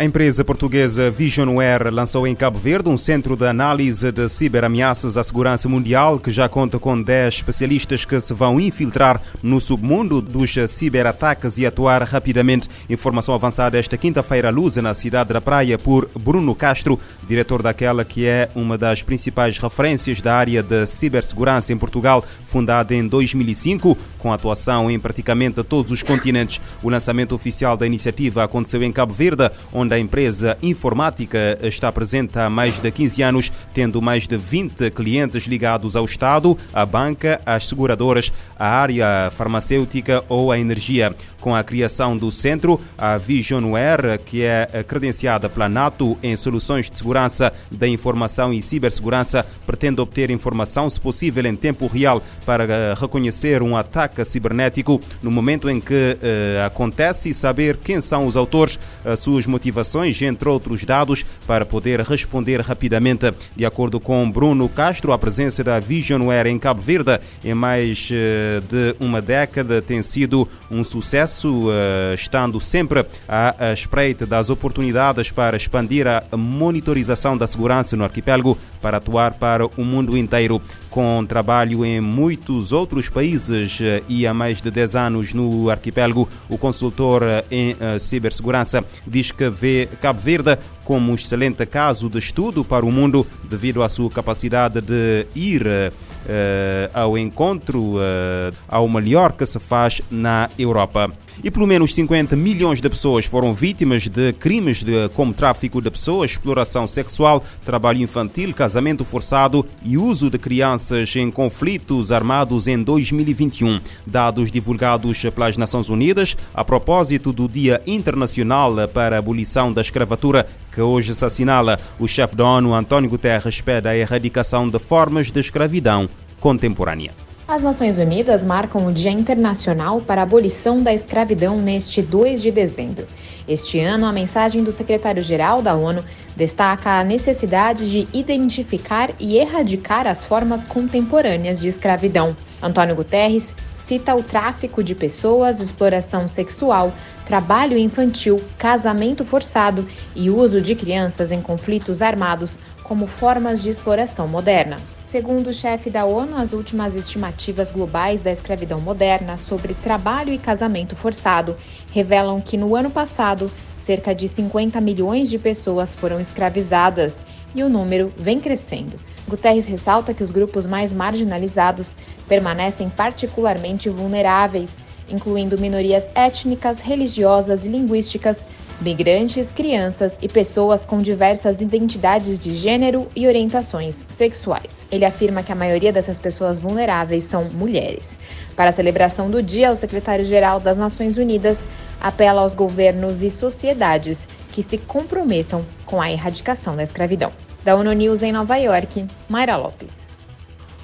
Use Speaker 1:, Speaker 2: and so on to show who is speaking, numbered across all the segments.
Speaker 1: A empresa portuguesa Visionware lançou em Cabo Verde um centro de análise de ciberameaças à segurança mundial que já conta com 10 especialistas que se vão infiltrar no submundo dos ciberataques e atuar rapidamente. Informação avançada esta quinta-feira à luz na cidade da Praia por Bruno Castro, diretor daquela que é uma das principais referências da área de cibersegurança em Portugal, fundada em 2005, com atuação em praticamente todos os continentes. O lançamento oficial da iniciativa aconteceu em Cabo Verde, onde a empresa informática está presente há mais de 15 anos, tendo mais de 20 clientes ligados ao Estado, à banca, às seguradoras, à área farmacêutica ou à energia. Com a criação do centro, a Visionware, que é credenciada pela NATO em soluções de segurança da informação e cibersegurança, pretende obter informação, se possível, em tempo real para eh, reconhecer um ataque cibernético no momento em que uh, acontece e saber quem são os autores, as suas motivações, entre outros dados, para poder responder rapidamente. De acordo com Bruno Castro, a presença da Visionware em Cabo Verde em mais uh, de uma década tem sido um sucesso sucesso, eh, estando sempre à espreita das oportunidades para expandir a monitorização da segurança no arquipélago para atuar para o mundo inteiro. Com trabalho em muitos outros países eh, e há mais de 10 anos no arquipélago, o consultor eh, em cibersegurança diz que vê Cabo Verde como um excelente caso de estudo para o mundo devido à sua capacidade de ir uh, ao encontro uh, ao melhor que se faz na Europa. E pelo menos 50 milhões de pessoas foram vítimas de crimes de, como tráfico de pessoas, exploração sexual, trabalho infantil, casamento forçado e uso de crianças em conflitos armados em 2021. Dados divulgados pelas Nações Unidas a propósito do Dia Internacional para a Abolição da Escravatura que hoje se assinala. O chefe da ONU, António Guterres, pede a erradicação de formas de escravidão contemporânea.
Speaker 2: As Nações Unidas marcam o Dia Internacional para a Abolição da Escravidão neste 2 de dezembro. Este ano, a mensagem do secretário-geral da ONU destaca a necessidade de identificar e erradicar as formas contemporâneas de escravidão. Antônio Guterres cita o tráfico de pessoas, exploração sexual, trabalho infantil, casamento forçado e uso de crianças em conflitos armados como formas de exploração moderna. Segundo o chefe da ONU, as últimas estimativas globais da escravidão moderna sobre trabalho e casamento forçado revelam que no ano passado, cerca de 50 milhões de pessoas foram escravizadas e o número vem crescendo. Guterres ressalta que os grupos mais marginalizados permanecem particularmente vulneráveis, incluindo minorias étnicas, religiosas e linguísticas, migrantes, crianças e pessoas com diversas identidades de gênero e orientações sexuais. Ele afirma que a maioria dessas pessoas vulneráveis são mulheres. Para a celebração do dia, o secretário-geral das Nações Unidas apela aos governos e sociedades que se comprometam com a erradicação da escravidão. Da ONU News em Nova York, Mayra Lopes.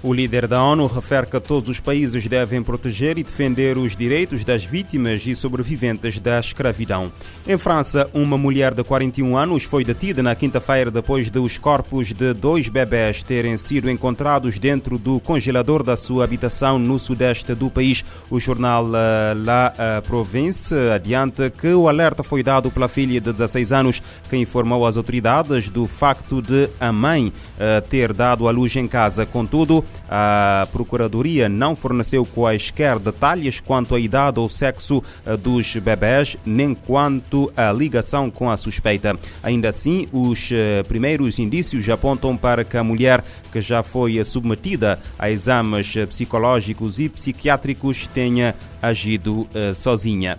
Speaker 1: O líder da ONU refere que todos os países devem proteger e defender os direitos das vítimas e sobreviventes da escravidão. Em França, uma mulher de 41 anos foi detida na quinta-feira depois de os corpos de dois bebés terem sido encontrados dentro do congelador da sua habitação no sudeste do país. O jornal eh, La eh, Province adianta que o alerta foi dado pela filha de 16 anos, que informou às autoridades do facto de a mãe eh, ter dado à luz em casa. Contudo, a Procuradoria não forneceu quaisquer detalhes quanto à idade ou sexo eh, dos bebés, nem quanto à ligação com a suspeita. Ainda assim, os eh, primeiros indícios apontam para que a mulher, que já foi submetida a exames psicológicos e psiquiátricos, tenha agido eh, sozinha.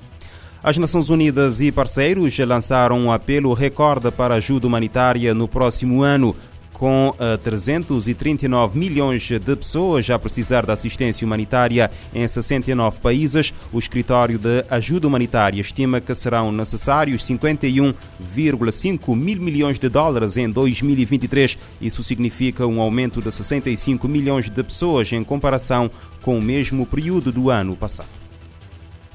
Speaker 1: As Nações Unidas e parceiros lançaram um apelo recorde para ajuda humanitária no próximo ano com 339 eh, milhões de pessoas a precisar de assistência humanitária em 69 países, o Escritório de Ajuda Humanitária estima que serão necessários 51,5 mil milhões de dólares em 2023. Isso significa um aumento de 65 milhões de pessoas em comparação com o mesmo período do ano passado.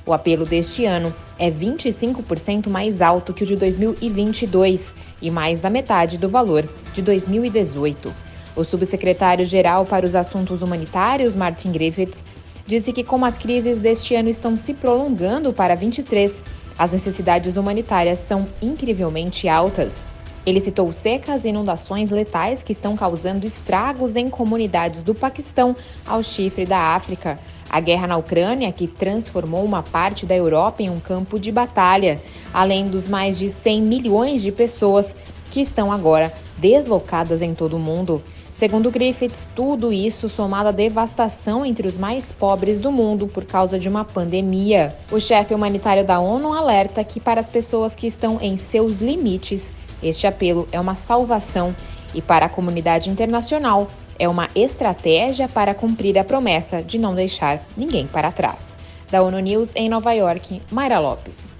Speaker 2: O apelo deste ano é 25% mais alto que o de 2022 e mais da metade do valor de 2018. O subsecretário-geral para os Assuntos Humanitários, Martin Griffiths, disse que como as crises deste ano estão se prolongando para 23, As necessidades humanitárias são incrivelmente altas. Ele citou secas e inundações letais que estão causando estragos em comunidades do Paquistão ao chifre da África. A guerra na Ucrânia, que transformou uma parte da Europa em um campo de batalha, além dos mais de 100 milhões de pessoas que estão agora deslocadas em todo o mundo. Segundo Griffiths, tudo isso somado à devastação entre os mais pobres do mundo por causa de uma pandemia. O chefe humanitário da ONU alerta que, para as pessoas que estão em seus limites, este apelo é uma salvação e, para a comunidade internacional, é uma estratégia para cumprir a promessa de não deixar ninguém para trás. Da ONU News em Nova York, Mayra Lopes.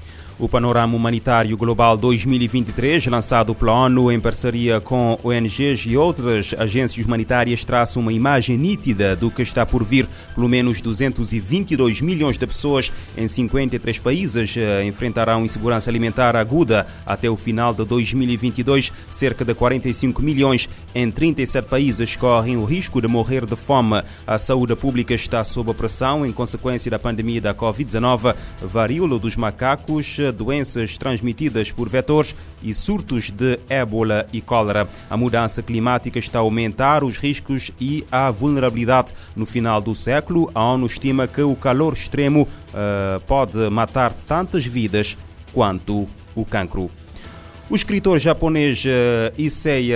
Speaker 1: O Panorama Humanitário Global 2023, lançado pela ONU em parceria com ONGs e outras agências humanitárias, traça uma imagem nítida do que está por vir. Pelo menos 222 milhões de pessoas em 53 países eh, enfrentarão insegurança alimentar aguda até o final de 2022. Cerca de 45 milhões em 37 países correm o risco de morrer de fome. A saúde pública está sob pressão em consequência da pandemia da Covid-19, varíola dos macacos doenças transmitidas por vetores e surtos de ébola e cólera. A mudança climática está a aumentar os riscos e a vulnerabilidade. No final do século, a ONU estima que o calor extremo uh, pode matar tantas vidas quanto o cancro. O escritor japonês eh, Issei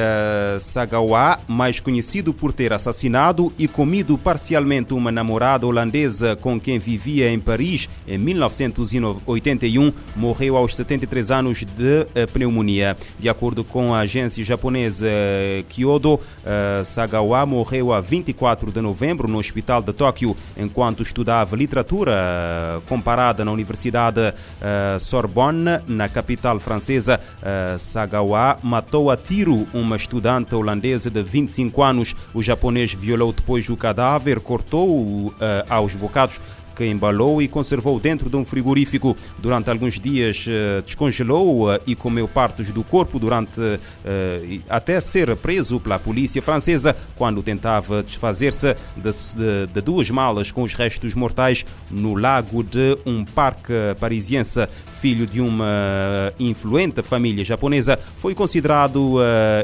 Speaker 1: Sagawa, mais conhecido por ter assassinado e comido parcialmente uma namorada holandesa com quem vivia em Paris em 1981, morreu aos 73 anos de eh, pneumonia. De acordo com a agência japonesa eh, Kyodo, Sagawa morreu a 24 de novembro no hospital de Tóquio enquanto estudava literatura comparada na Universidade Sorbonne, na capital francesa. Sagawa matou a tiro uma estudante holandesa de 25 anos. O japonês violou depois o cadáver, cortou-o uh, aos bocados que embalou e conservou dentro de um frigorífico. Durante alguns dias uh, descongelou uh, e comeu partes do corpo durante uh, até ser preso pela polícia francesa quando tentava desfazer-se de, de, de, duas malas com os restos mortais no lago de um parque parisiense. Filho de uma influente família japonesa, foi considerado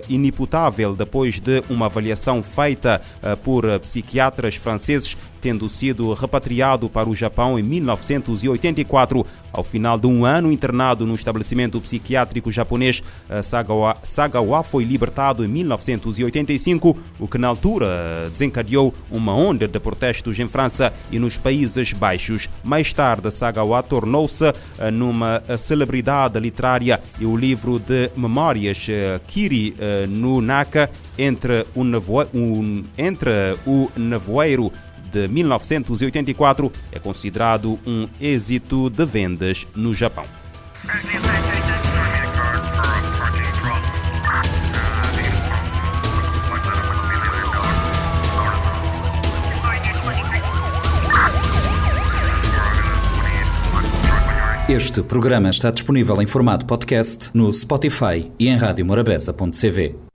Speaker 1: inimputável depois de uma avaliação feita por psiquiatras franceses tendo sido repatriado para o Japão em 1984. Ao final de um ano internado no estabelecimento psiquiátrico japonês, Sagawa, Sagawa foi libertado em 1985, o que na altura desencadeou uma onda de protestos em França e nos Países Baixos. Mais tarde, Sagawa tornou-se eh, numa celebridade literária e o livro de memórias eh, Kiri eh, no Naka entre o, nevo... entre o nevoeiro de 1984 é considerado um êxito de vendas no Japão.
Speaker 3: Este programa está disponível em formato podcast no Spotify e em radiomorabeza.cv.